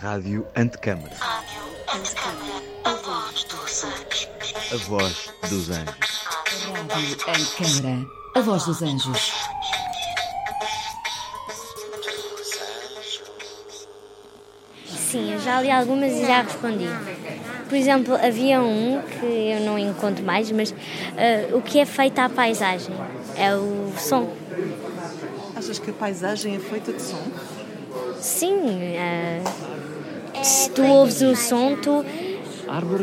Rádio Antecâmara. Rádio Antecâmara, a voz dos anjos. A voz dos anjos. Rádio Antecâmara, a voz dos anjos. Sim, eu já li algumas e já respondi. Por exemplo, havia um que eu não encontro mais, mas ah, o que é feito à paisagem? É o som. Achas que a paisagem é feita de som? Sim, ah, se tu ouves o som, tu,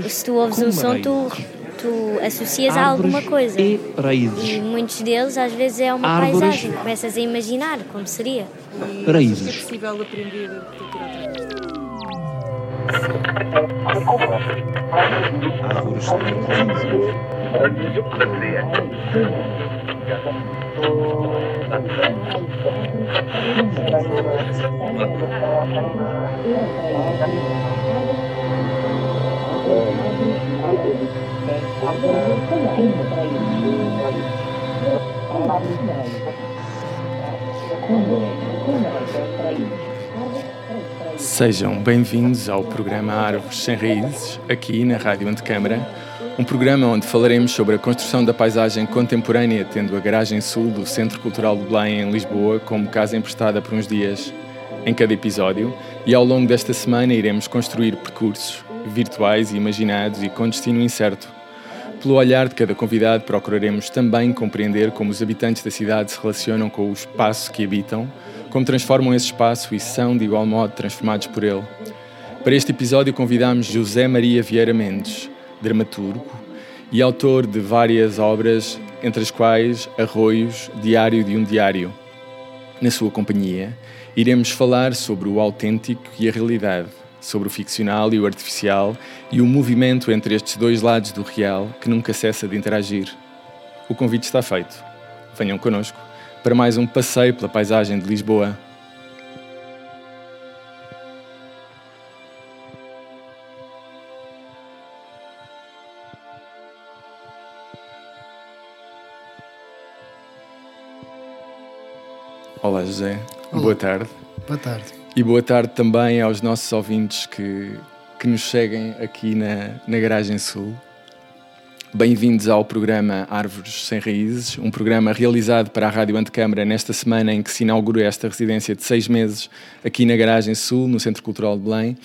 se tu ouves o som, tu, tu associas a alguma coisa. e raízes. E muitos deles às vezes é uma Árvores. paisagem, começas a imaginar como seria. E Raízes. é possível aprender através disso? Árvores Sejam bem-vindos ao programa Árvores Sem Raízes, aqui na Rádio Antecâmara, um programa onde falaremos sobre a construção da paisagem contemporânea, tendo a garagem sul do Centro Cultural do Belém, em Lisboa, como casa emprestada por uns dias em cada episódio, e ao longo desta semana iremos construir percursos virtuais e imaginados e com destino incerto. Pelo olhar de cada convidado, procuraremos também compreender como os habitantes da cidade se relacionam com o espaço que habitam, como transformam esse espaço e são, de igual modo, transformados por ele. Para este episódio, convidamos José Maria Vieira Mendes, dramaturgo e autor de várias obras, entre as quais Arroios, Diário de um Diário. Na sua companhia, iremos falar sobre o autêntico e a realidade, sobre o ficcional e o artificial e o movimento entre estes dois lados do real que nunca cessa de interagir. O convite está feito. Venham connosco para mais um passeio pela paisagem de Lisboa. Olá, José. Olá. Boa tarde. Boa tarde. E boa tarde também aos nossos ouvintes que, que nos seguem aqui na, na Garagem Sul. Bem-vindos ao programa Árvores Sem Raízes, um programa realizado para a Rádio Antecâmara nesta semana em que se inaugura esta residência de seis meses aqui na Garagem Sul, no Centro Cultural de Belém.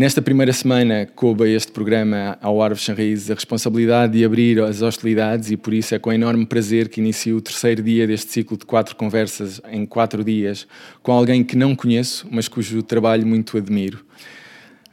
Nesta primeira semana coube a este programa ao Árvores Sem Raízes a responsabilidade de abrir as hostilidades e por isso é com enorme prazer que inicio o terceiro dia deste ciclo de quatro conversas em quatro dias com alguém que não conheço, mas cujo trabalho muito admiro.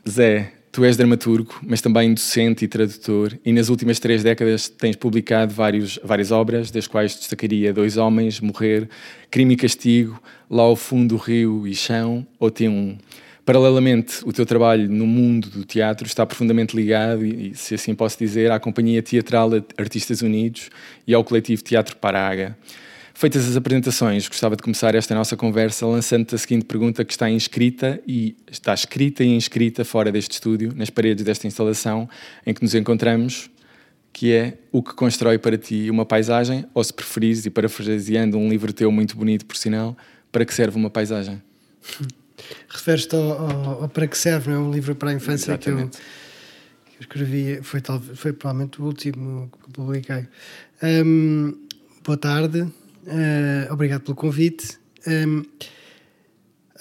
Zé, tu és dramaturgo, mas também docente e tradutor, e nas últimas três décadas tens publicado vários, várias obras, das quais destacaria Dois Homens, Morrer, Crime e Castigo, Lá ao Fundo do Rio e Chão, ou T1. Paralelamente, o teu trabalho no mundo do teatro está profundamente ligado, e, se assim posso dizer, à Companhia Teatral Artistas Unidos e ao coletivo Teatro Paraga. Feitas as apresentações, gostava de começar esta nossa conversa lançando-te a seguinte pergunta que está inscrita e está escrita e inscrita fora deste estúdio, nas paredes desta instalação em que nos encontramos, que é o que constrói para ti uma paisagem, ou se preferires, e parafraseando um livro teu muito bonito, por sinal, para que serve uma paisagem? Referes-te ao, ao- ao Para que Serve, não é? Um livro para a infância que eu, Exatamente. que eu escrevi, foi, tal, foi provavelmente o último que publiquei. Hum, boa tarde, eh, obrigado pelo convite. Hum,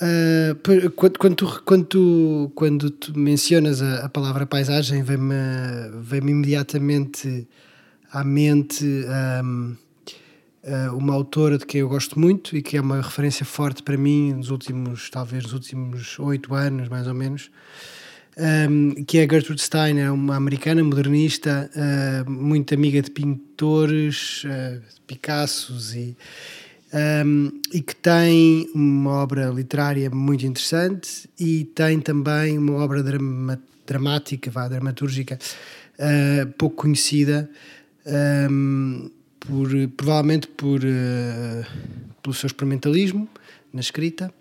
eh, por- quando, quando, tu, quando, tu, quando tu mencionas a, a palavra paisagem, vem-me vem imediatamente à mente. eh, uma autora de quem eu gosto muito e que é uma referência forte para mim nos últimos, talvez nos últimos oito anos, mais ou menos, um, que é Gertrude Steiner, uma americana modernista, uh, muito amiga de pintores, uh, de Picassos e, um, e que tem uma obra literária muito interessante e tem também uma obra drama- dramática, vá, dramatúrgica, uh, pouco conhecida, um, por, provavelmente por, uh, pelo seu experimentalismo na escrita.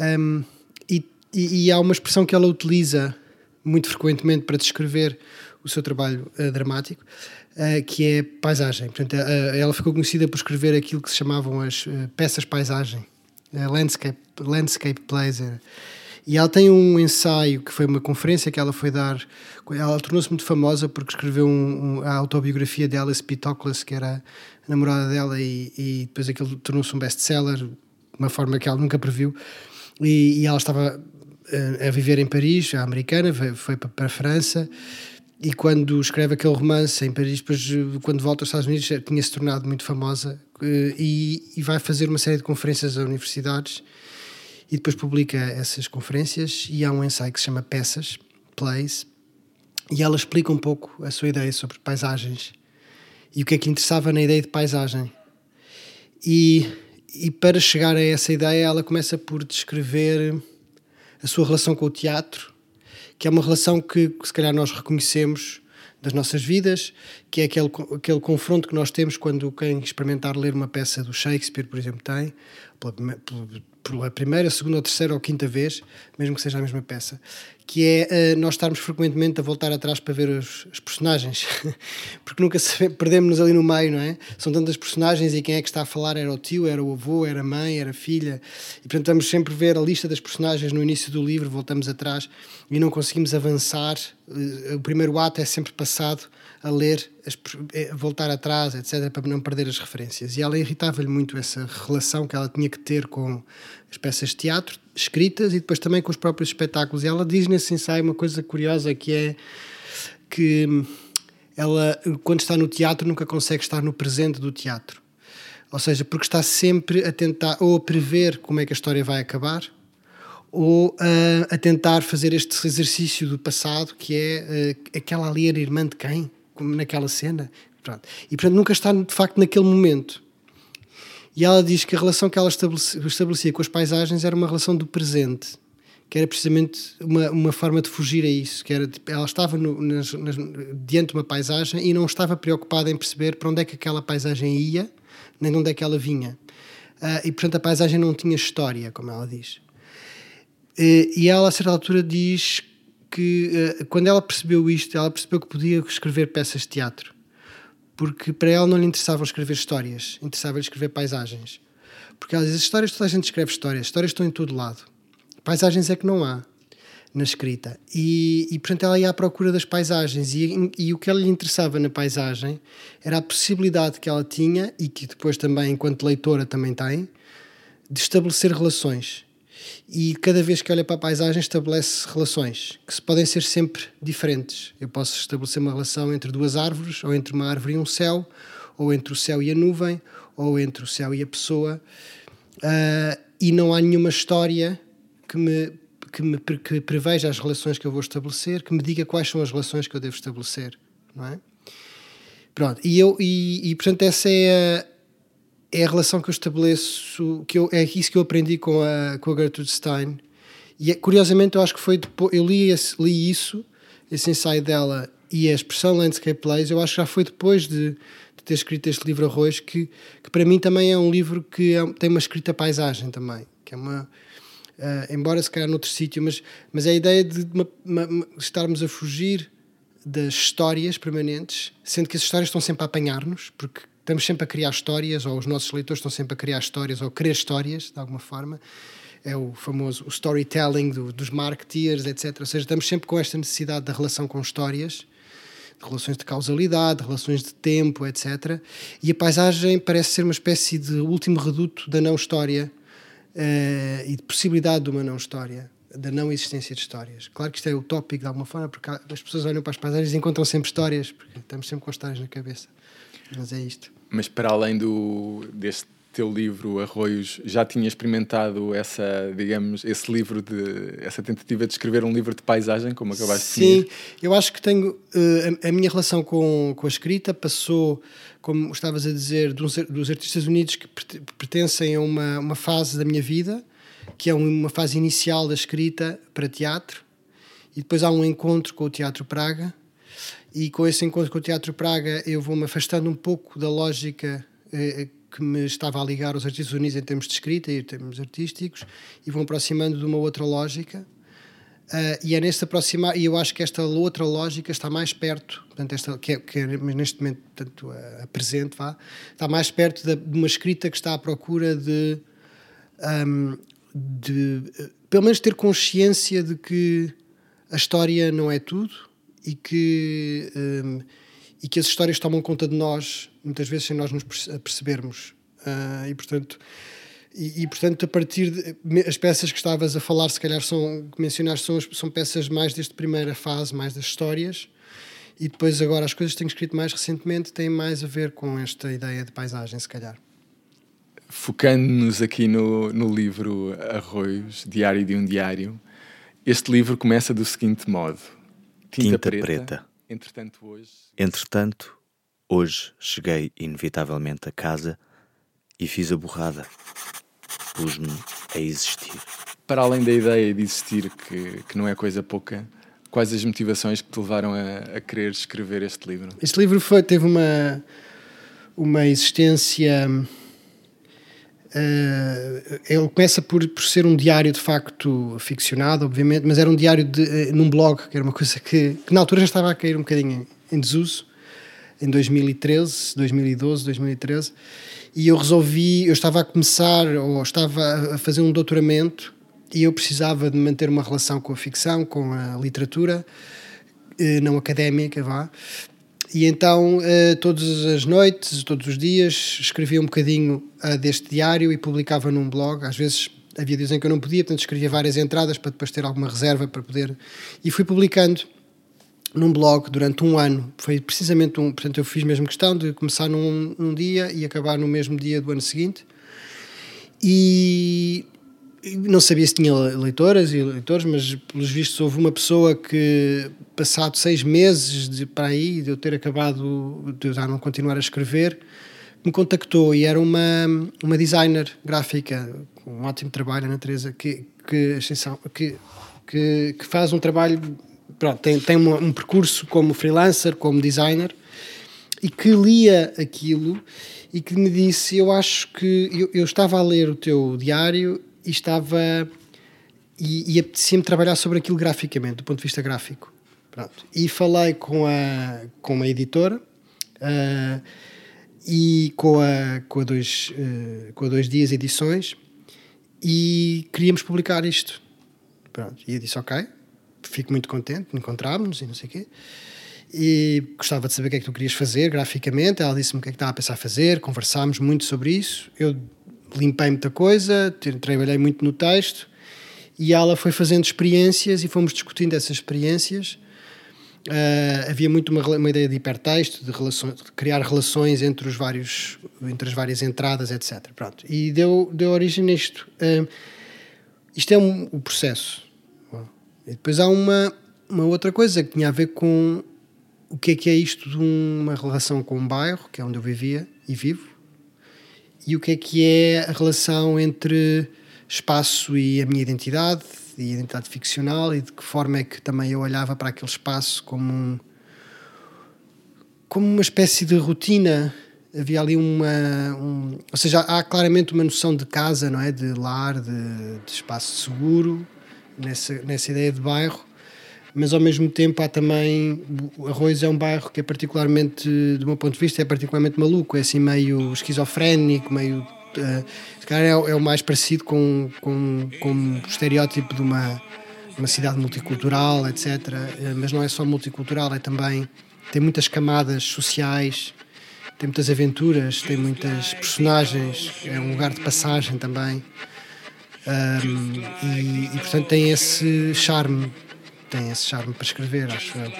Um, e, e- e há uma expressão que ela utiliza muito frequentemente para descrever o seu trabalho uh, dramático, uh, que é paisagem. Portanto, ela ficou conhecida por escrever aquilo que se chamavam as peças paisagem, landscape, landscape plays. E ela tem um ensaio que foi uma conferência que ela foi dar. Ela tornou-se muito famosa porque escreveu um, um, a autobiografia de Alice P. Toklas, que era a namorada dela, e, e depois aquilo tornou-se um best-seller, de uma forma que ela nunca previu. E, e ela estava eh, a viver em Paris, a americana, foi, foi para, para a França e quando escreve aquele romance em Paris, depois quando volta aos Estados Unidos tinha se tornado muito famosa eh, e, e, vai fazer uma série de conferências a universidades e depois publica essas conferências e há um ensaio que se chama Peças, Plays, e ela explica um pouco a sua ideia sobre paisagens e o que é que interessava na ideia de paisagem. E, e para chegar a essa ideia, ela começa por descrever a sua relação com o teatro, que é uma relação que, que se calhar nós reconhecemos das nossas vidas, que é aquele, aquele confronto que nós temos quando quem experimentar ler uma peça do Shakespeare, por exemplo, tem, primeira, segunda ou terceira ou quinta vez, mesmo que seja a mesma peça, que é uh, nós estarmos frequentemente a voltar atrás para ver os, os personagens, porque nunca perdemos-nos ali no meio, não é? São tantas personagens e quem é que está a falar era o tio, era o avô, era a mãe, era a filha, e portanto vamos sempre ver a lista das personagens no início do livro, voltamos atrás e não conseguimos avançar. Uh, o primeiro ato é sempre passado a ler, a voltar atrás, etc., para não perder as referências. E ela irritava-lhe muito essa relação que ela tinha que ter com as peças de teatro escritas e depois também com os próprios espetáculos. E ela diz nesse ensaio uma coisa curiosa que é que ela, quando está no teatro, nunca consegue estar no presente do teatro. Ou seja, porque está sempre a tentar ou a prever como é que a história vai acabar ou uh, a tentar fazer este exercício do passado que é uh, aquela ali era irmã de quem? como naquela cena. Pronto. E portanto nunca está de facto naquele momento. E ela diz que a relação que ela estabelecia, com as paisagens era uma relação do presente, que era precisamente uma, uma forma de fugir a isso. Que era, ela estava no, nas, nas, diante de uma paisagem e não estava preocupada em perceber para onde é que aquela paisagem ia, nem de onde é que ela vinha. Uh, e portanto a paisagem não tinha história, como ela diz. Uh, e ela a certa altura diz que uh, quando ela percebeu isto, ela percebeu que podia escrever peças de teatro. Porque para ela não lhe interessavam escrever histórias, interessava-lhe escrever paisagens. Porque ela diz: as histórias, toda a gente escreve histórias, histórias estão em todo lado. Paisagens é que não há na escrita. E, e portanto ela ia à procura das paisagens. E, e o que ela lhe interessava na paisagem era a possibilidade que ela tinha, e que depois também, enquanto leitora, também tem, de estabelecer relações e cada vez que olha para a paisagem estabelece relações que podem ser sempre diferentes. Eu posso estabelecer uma relação entre duas árvores, ou entre uma árvore e um céu, ou entre o céu e a nuvem, ou entre o céu e a pessoa, uh, e não há nenhuma história que me, que me que preveja as relações que eu vou estabelecer, que me diga quais são as relações que eu devo estabelecer, não é? Pronto, e, eu, e, e portanto essa é a é a relação que eu estabeleço, que eu, é isso que eu aprendi com a, com a Gertrude Stein. E é, curiosamente, eu acho que foi depois, eu li, esse, li isso, esse ensaio dela e a expressão Landscape Plays, eu acho que já foi depois de, de ter escrito este livro Arroz, que, que para mim também é um livro que é, tem uma escrita paisagem também, que é uma. Uh, embora se calhar noutro sítio, mas, mas é a ideia de uma, uma, estarmos a fugir das histórias permanentes, sendo que as histórias estão sempre a apanhar-nos, porque estamos sempre a criar histórias, ou os nossos leitores estão sempre a criar histórias, ou querer histórias, de alguma forma. É o famoso o storytelling do, dos marketeers, etc. Ou seja, estamos sempre com esta necessidade da relação com histórias, de relações de causalidade, de relações de tempo, etc. E a paisagem parece ser uma espécie de último reduto da não-história uh, e de possibilidade de uma não-história da não existência de histórias. Claro que isto é utópico de alguma forma, porque as pessoas olham para as paisagens e encontram sempre histórias, porque estamos sempre com histórias na cabeça. Mas é isto. Mas para além do, deste teu livro Arroios, já tinha experimentado essa, digamos, esse livro de essa tentativa de escrever um livro de paisagem, como acabaste Sim, de definir? Sim, eu acho que tenho uh, a, a, minha relação com, com a escrita passou, como estavas a dizer, dos, dos artistas unidos que pertencem a uma, uma fase da minha vida, que é uma fase inicial da escrita para teatro, e depois há um encontro com o Teatro Praga, e com esse encontro com o Teatro Praga eu vou-me afastando um pouco da lógica eh, que me estava a ligar aos artistas unidos em termos de escrita e em termos artísticos e vou aproximando de uma outra lógica. Uh, e é neste aproximar e eu acho que esta outra lógica está mais perto portanto esta que é, que é neste momento tanto a, a presente vá está mais perto de, uma escrita que está à procura de um, de eh, pelo menos ter consciência de que a história não é tudo e que, um, e que as histórias tomam conta de nós, muitas vezes sem nós nos perce- percebermos. Ah, e portanto. E, e, portanto, a partir de, as peças que estavas a falar, se calhar são que mencionaste, são, são peças mais desta primeira fase, mais das histórias, e depois agora as coisas que tenho escrito mais recentemente têm mais a ver com esta ideia de paisagem, se calhar. Focando-nos aqui no, no livro Arroios, Diário de um Diário, este livro começa do seguinte modo: Tinta preta. Entretanto, hoje. Entretanto, hoje cheguei inevitavelmente a casa e fiz a borrada. Pus-me a existir. Para além da ideia de existir, que, que não é coisa pouca, quais as motivações que te levaram a, a querer escrever este livro? Este livro foi, teve uma, uma existência. Eh, ele começa por, por ser um diário de facto ficcionado, obviamente, mas era um diário de, eh, num blog, que era uma coisa que, que na altura já estava a cair um bocadinho em, em desuso, em 2013, 2012, 2013, e eu resolvi, eu estava a começar, ou estava a fazer um doutoramento, e eu precisava de manter uma relação com a ficção, com a literatura, eh, não académica, vá. E então, eh, todas as noites, todos os dias, escrevia um bocadinho ah, deste diário e publicava num blog. Às vezes havia dias em que eu não podia, portanto escrevia várias entradas para depois ter alguma reserva para poder. E fui publicando num blog durante um ano. Foi precisamente um. Portanto, eu fiz mesmo questão de começar num, num dia e acabar no mesmo dia do ano seguinte. E não sabia se tinha leitoras e leitores, mas pelos vistos houve uma pessoa que, passado seis meses de, para aí, de eu ter acabado, de eu já não continuar a escrever, me contactou e era uma, uma designer gráfica, com um ótimo trabalho, Ana Teresa, que, que, que, que, que faz um trabalho, pronto, tem, tem uma- um percurso como freelancer, como designer, e que lia aquilo e que me disse: Eu acho que eu, eu estava a ler o teu diário e estava. e, e apetecia-me trabalhar sobre aquilo graficamente, do ponto de vista gráfico. Pronto. E falei com a, com uma editora ah, e com a, com, a dois, eh, com a Dois Dias Edições e queríamos publicar isto. Pronto. E eu disse: Ok, fico muito contente, encontrámos-nos e não sei o quê e gostava de saber o que é que tu querias fazer graficamente. Ela disse-me o que é que estava a pensar fazer, conversámos muito sobre isso. Eu limpei muita coisa, trabalhei muito no texto e ela foi fazendo experiências e fomos discutindo essas experiências. Ah, havia muito uma, uma ideia de hipertexto, de, relações, de criar relações entre, os vários, entre as várias entradas, etc. Pronto. E deu, deu origem a isto. Ah, isto é um, o processo. E depois há uma, uma outra coisa que tinha a ver com o que é que é isto de uma relação com um bairro, que é onde eu vivia e vivo, e o que é que é a relação entre espaço e a minha identidade, e identidade ficcional, e de que forma é que também eu olhava para aquele espaço como um, como uma espécie de rotina. Havia ali uma. um- ou seja, há claramente uma noção de casa, não é? De lar, de, de espaço seguro, nessa, nessa ideia de bairro, mas ao mesmo tempo há também. Arroz é um bairro que é particularmente, do meu ponto de vista, é particularmente maluco, é assim meio esquizofrénico, meio. eh, se calhar é, é o mais parecido com, com, com o estereótipo de uma, uma cidade multicultural, etc. Eh, Mas não é só multicultural, é também. tem muitas camadas sociais, tem muitas aventuras, tem muitas personagens, é um lugar de passagem também. Um, e, e, portanto tem esse charme, tem esse charme para escrever, acho eu.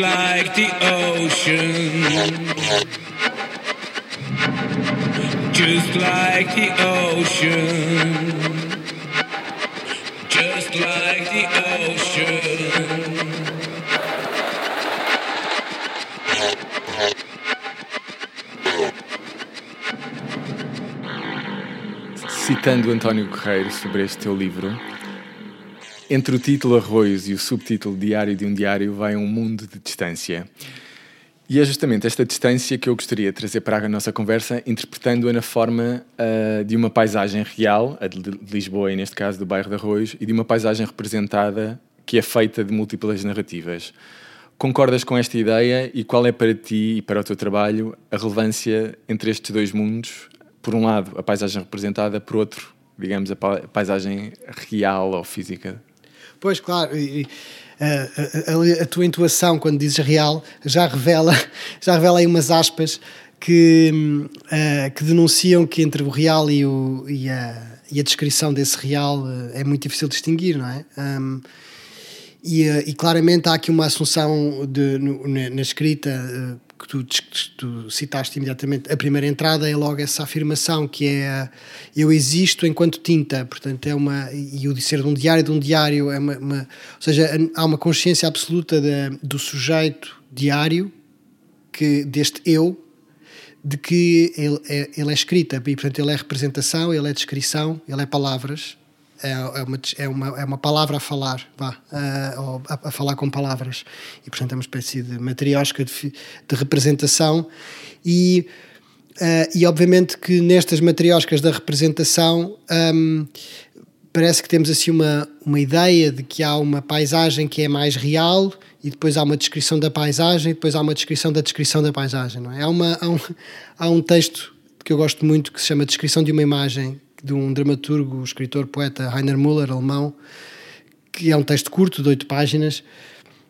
like the ocean. Just like the ocean. Just like the ocean. Citando António Correiro sobre este teu livro, entre o título Arroios e o subtítulo Diário de um Diário vai um mundo de distância. E é justamente esta distância que eu gostaria de trazer para a nossa conversa, interpretando-a na forma uh, de uma paisagem real, a de Lisboa e neste caso do bairro de Arroios, e de uma paisagem representada que é feita de múltiplas narrativas. Concordas com esta ideia e qual é para ti e para o teu trabalho a relevância entre estes dois mundos? Por um lado, a paisagem representada, por outro, digamos, a paisagem real ou física. Pois, claro. E, a, a, a, tua intuação quando dizes real já revela, já revela aí umas aspas que, uh, que denunciam que entre o real e, o, e, a, e a descrição desse real uh, é muito difícil distinguir, não é? Um, e, uh, e, claramente há aqui uma assunção de, no, na, na, escrita que tu, tu, citaste imediatamente, a primeira entrada é logo essa afirmação que é eu existo enquanto tinta, portanto é uma, e o ser de um diário de um diário é uma, uma ou seja, há uma consciência absoluta de, do sujeito diário, que deste eu, de que ele é, ele é escrita, e portanto ele é representação, ele é descrição, ele é palavras, é, é, uma, é, uma, é uma palavra a falar, vá, uh, a, a, falar com palavras. E, portanto, é uma espécie de matriosca de, de representação. E, uh, e, obviamente, que nestas matrioscas da representação um, parece que temos assim uma, uma ideia de que há uma paisagem que é mais real e depois há uma descrição da paisagem e depois há uma descrição da descrição da paisagem. Não é? há, uma, há, um, há um texto que eu gosto muito que se chama Descrição de uma Imagem de um dramaturgo, escritor, poeta, Rainer Müller, alemão, que é um texto curto, de oito páginas,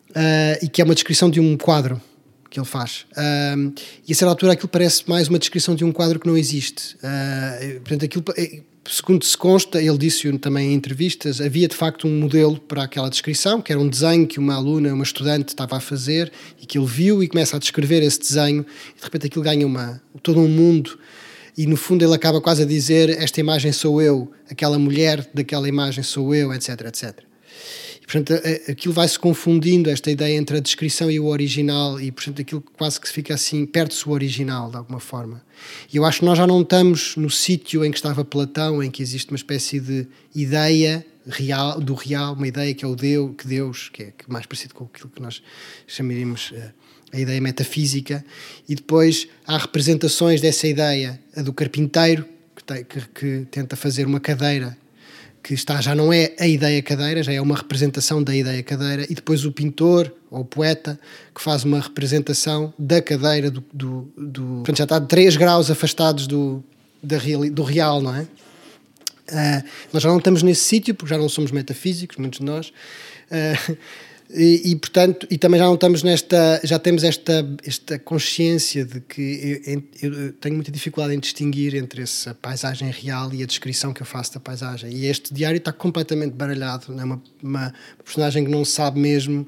uh, e que é uma descrição de um quadro que ele faz. Uh, e a certa altura aquilo parece mais uma descrição de um quadro que não existe. Uh, portanto, aquilo, segundo se consta, ele disse também em entrevistas, havia de facto um modelo para aquela descrição, que era um desenho que uma aluna, uma estudante estava a fazer e que ele viu e começa a descrever esse desenho e de repente aquilo ganha uma, todo um mundo e no fundo ele acaba quase a dizer esta imagem sou eu, aquela mulher daquela imagem sou eu, etc, etc. E, portanto, aquilo vai-se confundindo, esta ideia entre a descrição e o original, e, portanto, aquilo quase que fica assim, perde-se o original, de alguma forma. E eu acho que nós já não estamos no sítio em que estava Platão, em que existe uma espécie de ideia real, do real, uma ideia que é o Deus, que Deus, que é mais parecido com aquilo que nós chamaríamos uh, a ideia metafísica, e depois há representações dessa ideia, a do carpinteiro, que, tem, que, que, tenta fazer uma cadeira que está já não é a ideia cadeira, já é uma representação da ideia cadeira, e depois o pintor ou o poeta que faz uma representação da cadeira do. do, do portanto, já está a 3 graus afastados do, da do real, não é? Uh, nós já não estamos nesse sítio, porque já não somos metafísicos, muitos de nós. Uh, e, e, portanto, e também já não estamos nesta, já temos esta, esta consciência de que eu, eu, tenho muita dificuldade em distinguir entre essa paisagem real e a descrição que eu faço da paisagem. E este diário está completamente baralhado, é uma, uma personagem que não sabe mesmo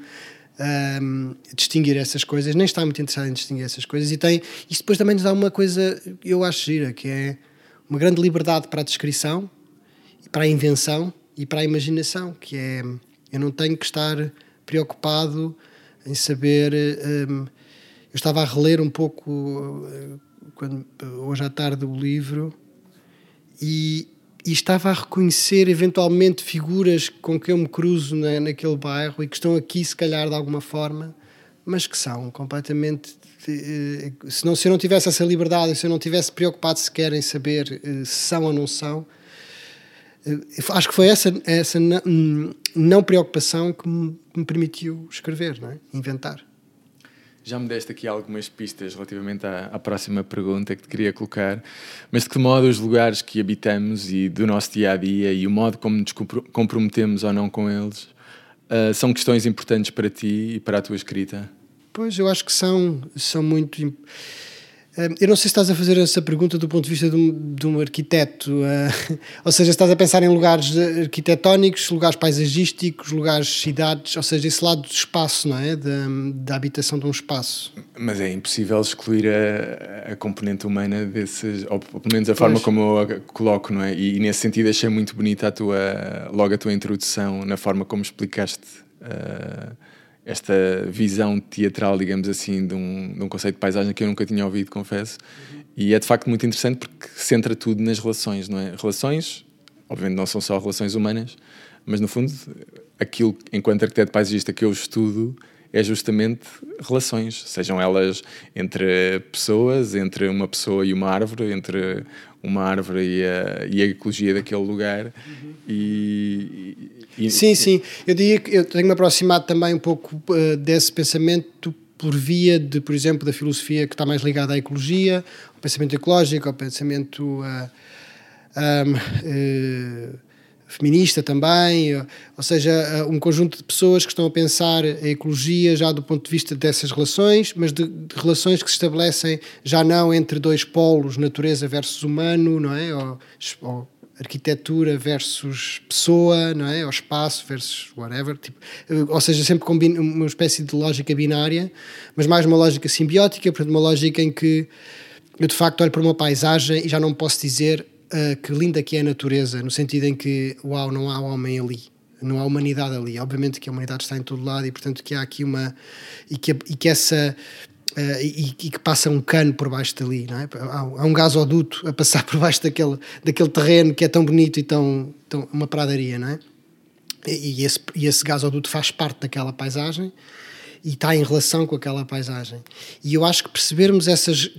um, distinguir essas coisas, nem está muito interessado em distinguir essas coisas. E tem, isso depois também nos dá uma coisa, eu acho gira, que é uma grande liberdade para a descrição, para a invenção e para a imaginação, que é eu não tenho que estar preocupado em saber. Um, eu estava a reler um pouco quando, hoje à tarde o livro e, e, estava a reconhecer eventualmente figuras com quem eu me cruzo na, naquele bairro e que estão aqui, se calhar, de alguma forma, mas que são completamente. Se, não, se eu não tivesse essa liberdade, se eu não tivesse preocupado sequer em saber se são ou não são, acho que foi essa, essa não preocupação que me, me permitiu escrever, não é? inventar. Já me deste aqui algumas pistas relativamente à, à, próxima pergunta que te queria colocar, mas de que modo os lugares que habitamos e do nosso dia a dia e o modo como nos comprometemos ou não com eles uh, são questões importantes para ti e para a tua escrita? Pois, eu acho que são, são muito eu não sei se estás a fazer essa pergunta do ponto de vista de um, de um arquiteto, uh, ou seja, estás a pensar em lugares arquitetónicos, lugares paisagísticos, lugares cidades, ou seja, esse lado do espaço, não é? Da, da habitação de um espaço. Mas é impossível excluir a, a componente humana desses, ou pelo menos a forma pois. como eu a coloco, não é? E, e, nesse sentido achei muito bonita a tua, logo a tua introdução, na forma como explicaste. Uh, esta visão teatral, digamos assim, de um, de um conceito de paisagem que eu nunca tinha ouvido, confesso. Uhum. E é de facto muito interessante porque centra tudo nas relações, não é? Relações, obviamente, não são só relações humanas, mas no fundo, aquilo, enquanto arquiteto paisagista que eu estudo, é justamente relações, sejam elas entre pessoas, entre uma pessoa e uma árvore, entre uma árvore e a, e a ecologia daquele lugar. E, e- Sim, sim. Eu diria que eu tenho-me aproximado também um pouco eh, desse pensamento por via de, por exemplo, da filosofia que está mais ligada à ecologia, ao pensamento ecológico, ao pensamento ah, ahm, eh, feminista também, eh, ou seja, eh, um conjunto de pessoas que estão a pensar a ecologia já do ponto de vista dessas relações, mas de, de relações que se estabelecem já não entre dois polos, natureza versus humano, não é? Ou, ou arquitetura versus pessoa, não é? Ou espaço versus whatever, tipo, ou seja, sempre com bin- uma espécie de lógica binária, mas mais uma lógica simbiótica, portanto, uma lógica em que eu de facto olho para uma paisagem e já não posso dizer ah, que linda que é a natureza, no sentido em que, uau, não há homem ali, não há humanidade ali. Obviamente que a humanidade está em todo lado e, portanto, que há aqui uma. e que, e que essa. Ah, e, e que passa um cano por baixo dali, não é? Há, há um gasoduto a passar por baixo daquele, daquele terreno que é tão bonito e tão. tão uma pradaria, não é? E, esse, e esse gasoduto faz parte daquela paisagem e está em relação com aquela paisagem. E eu acho que percebermos essas,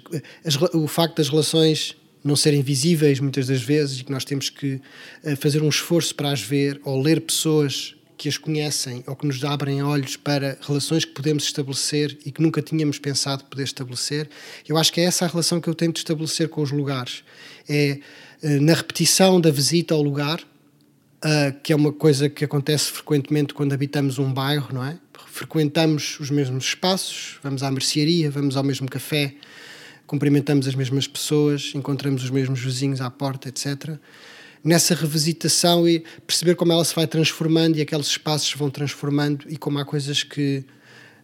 as o facto das relações não serem visíveis muitas das vezes e que nós temos que eh, fazer um esforço para as ver ou ler pessoas que as conhecem ou que nos abrem olhos para relações que podemos estabelecer e que nunca tínhamos pensado poder estabelecer. Eu acho que é essa a relação que eu tento estabelecer com os lugares. É eh, na repetição da visita ao lugar, Uh, que é uma coisa que acontece frequentemente quando habitamos um bairro, não é? Frequentamos os mesmos espaços, vamos à mercearia, vamos ao mesmo café, cumprimentamos as mesmas pessoas, encontramos os mesmos vizinhos à porta, etc. Nessa revisitação e perceber como ela se vai transformando e aqueles espaços vão transformando e como há coisas que.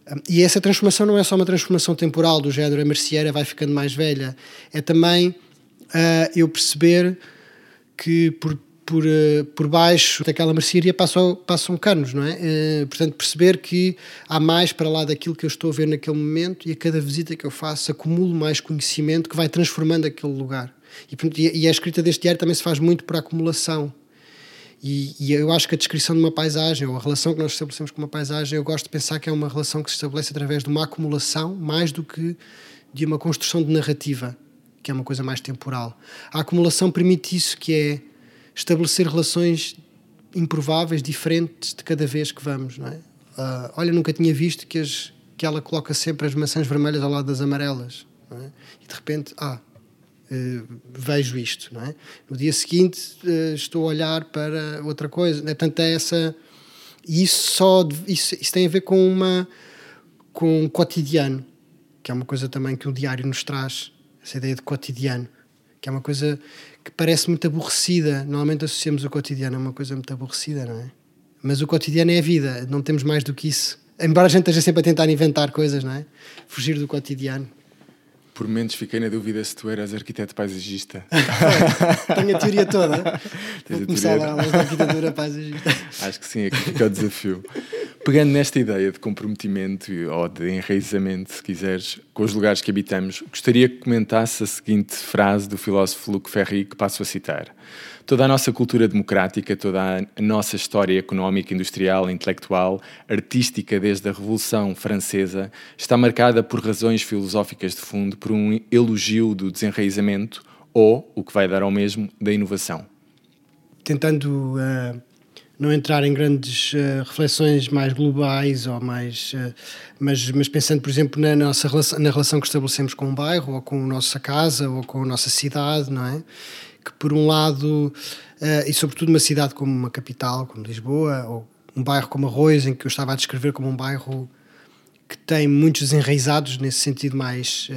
um, E essa transformação não é só uma transformação temporal do género, a merceeira vai ficando mais velha, é também uh, eu perceber que por, por, eh, por baixo daquela mercearia passam, passam canos, não é? Eh, portanto, perceber que há mais para lá daquilo que eu estou a ver naquele momento e a cada visita que eu faço acumulo mais conhecimento que vai transformando aquele lugar. E, e, a escrita deste diário também se faz muito por acumulação. E, e eu acho que a descrição de uma paisagem, ou a relação que nós estabelecemos com uma paisagem, eu gosto de pensar que é uma relação que se estabelece através de uma acumulação, mais do que de uma construção de narrativa, que é uma coisa mais temporal. A acumulação permite isso, que é estabelecer relações improváveis, diferentes de cada vez que vamos, não é? Ah, olha, nunca tinha visto que, as, que ela coloca sempre as maçãs vermelhas ao lado das amarelas, é? E de repente, ah, vejo isto, não é? No dia seguinte eh, estou a olhar para outra coisa, né? Portanto, é essa e isso só isso, isso tem a ver com uma com um cotidiano, que é uma coisa também que o diário nos traz, essa ideia de cotidiano, que é uma coisa que parece muito aborrecida. Normalmente associamos o cotidiano a uma coisa muito aborrecida, não é? Mas o cotidiano é a vida, não temos mais do que isso. Embora a gente esteja sempre a tentar inventar coisas, não é? Fugir do cotidiano. Por momentos fiquei na dúvida se tu eras arquiteto paisagista. Tenho a teoria toda. Vou começar a dar aulas de arquitetura paisagista. Acho que sim, aqui fica o desafio. Pegando nesta ideia de comprometimento ou de enraizamento, se quiseres, com os lugares que habitamos, gostaria que comentasse a seguinte frase do filósofo Luc Ferry, que passo a citar. Toda a nossa cultura democrática, toda a nossa história económica, industrial, intelectual, artística desde a Revolução Francesa, está marcada por razões filosóficas de fundo, por um elogio do desenraizamento ou, o que vai dar ao mesmo, da inovação. tentando eh, não entrar em grandes eh, reflexões mais globais ou mais eh, mas, mas pensando por exemplo na nossa relação, na relação que estabelecemos com o bairro ou com a nossa casa ou com a nossa cidade não é? Que por um lado eh, e sobretudo uma cidade como uma capital como Lisboa ou um bairro como Arroz em que eu estava a descrever como um bairro que tem muitos desenraizados nesse sentido mais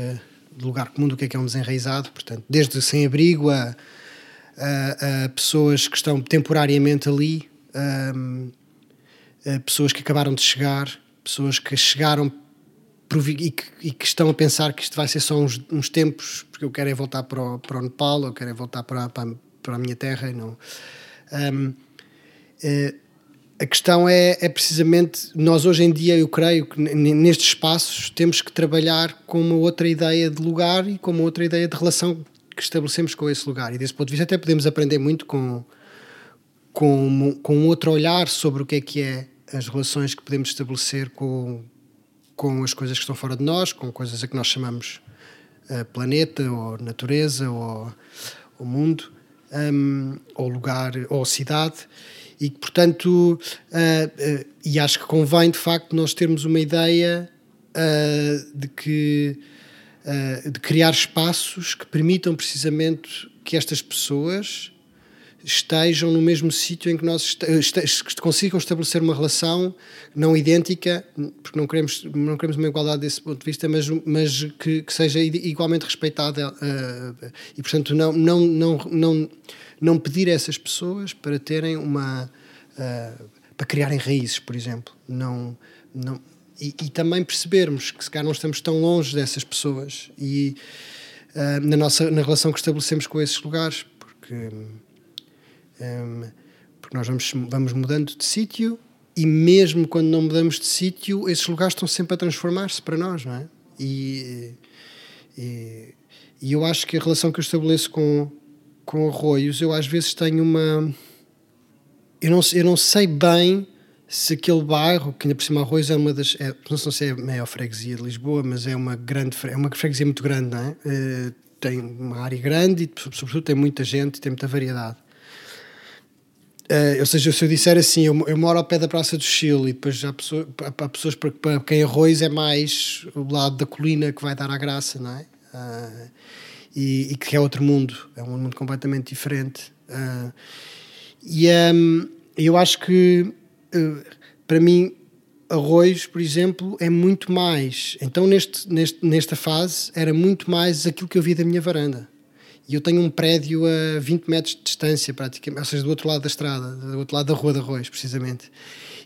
de lugar comum do que é que é um desenraizado portanto desde sem abrigo a a, a pessoas que estão temporariamente ali, ahm, a pessoas que acabaram de chegar, pessoas que chegaram e que, e que estão a pensar que isto vai ser só uns, uns tempos, porque eu quero é voltar para o, para o Nepal, eu quero é voltar para, para, para a minha terra. Não. Ahm, eh, a questão é, é precisamente, nós hoje em dia, eu creio que nestes espaços temos que trabalhar com uma outra ideia de lugar e com uma outra ideia de relação que estabelecemos com esse lugar. E desse ponto de vista até podemos aprender muito com, com, com outro olhar sobre o que é que é as relações que podemos estabelecer com, com as coisas que estão fora de nós, com coisas a que nós chamamos uh, planeta, ou natureza, ou, ou mundo, um, ou lugar, ou cidade. E portanto, uh, uh, e acho que convém de facto nós termos uma ideia de que de criar espaços que permitam precisamente que estas pessoas estejam no mesmo sítio em que nós est consigam estabelecer uma relação não idêntica, porque não queremos, não queremos uma igualdade desse ponto de vista, mas, mas que, que seja igualmente respeitada uh, e, portanto, não, não, não, não, não pedir a essas pessoas para terem uma. Uh, para criarem raízes, por exemplo. Não, não, e, e, também percebermos que se calhar não estamos tão longe dessas pessoas e uh, na, nossa, na relação que estabelecemos com esses lugares, porque um, porque nós vamos, vamos mudando de sítio e mesmo quando não mudamos de sítio, esses lugares estão sempre a transformar-se para nós, não é? E, e, e, eu acho que a relação que eu estabeleço com, com arroios, eu às vezes tenho uma. Eu não, eu não sei bem se aquele bairro, que ainda por cima Arroios é uma das. É, não sei se é a maior freguesia de Lisboa, mas é uma grande é uma freguesia muito grande, não é? Uh, tem uma área grande e, sobretudo, tem muita gente e tem muita variedade. Uh, ou seja, se eu disser assim, eu, eu, moro ao pé da Praça do Chile e depois já pessoa, há pessoas para, para, quem arroz é mais o lado da colina que vai dar a graça, não é? Uh, e, e, que é outro mundo, é um mundo completamente diferente. Uh, e um, eu acho que, para mim, arroz, por exemplo, é muito mais. Então, neste, neste, nesta fase, era muito mais aquilo que eu vi da minha varanda e eu tenho um prédio a 20 metros de distância, praticamente, ou seja, do outro lado da estrada, do outro lado da Rua de Arroz, precisamente.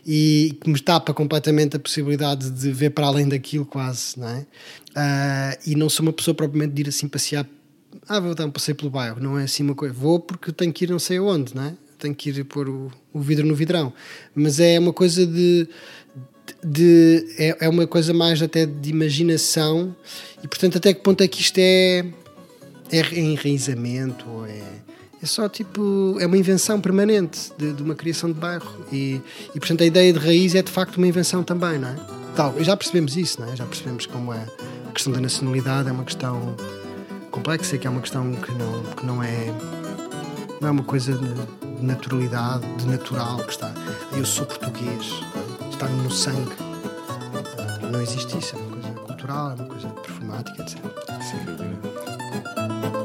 E que me tapa completamente a possibilidade de ver para além daquilo, quase, não é? Uh, e não sou uma pessoa propriamente de ir assim passear. Ah, vou dar um passeio pelo bairro, não é assim uma coisa. Vou porque tenho que ir não sei aonde, não é? Tenho que ir pôr o, o vidro no vidrão. Mas é uma coisa de. de é, é uma coisa mais até de imaginação, e portanto, até que ponto é que isto é é enraizamento, é, é só tipo, é uma invenção permanente de, de, uma criação de bairro e, e portanto a ideia de raiz é de facto uma invenção também, não é? Tal, já percebemos isso, não é? Já percebemos como é a questão da nacionalidade é uma questão complexa, que é uma questão que não, que não é não é uma coisa de naturalidade, de natural que está. Eu sou português, está no sangue. Não existe isso, é uma coisa cultural, é uma coisa performática, etc. Sem. thank you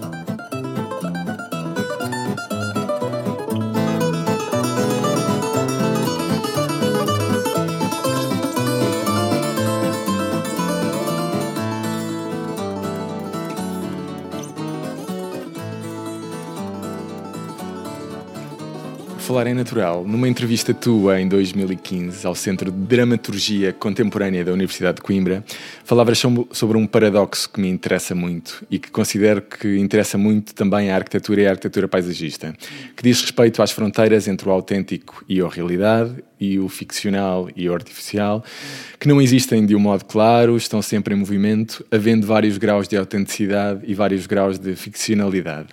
falar em natural, numa entrevista tua em 2015 ao Centro de Dramaturgia Contemporânea da Universidade de Coimbra, falavas sobre um paradoxo que me interessa muito e que considero que interessa muito também a arquitetura e a arquitetura paisagista, que diz respeito às fronteiras entre o autêntico e a realidade e o ficcional e o artificial, que não existem de um modo claro, estão sempre em movimento, havendo vários graus de autenticidade e vários graus de ficcionalidade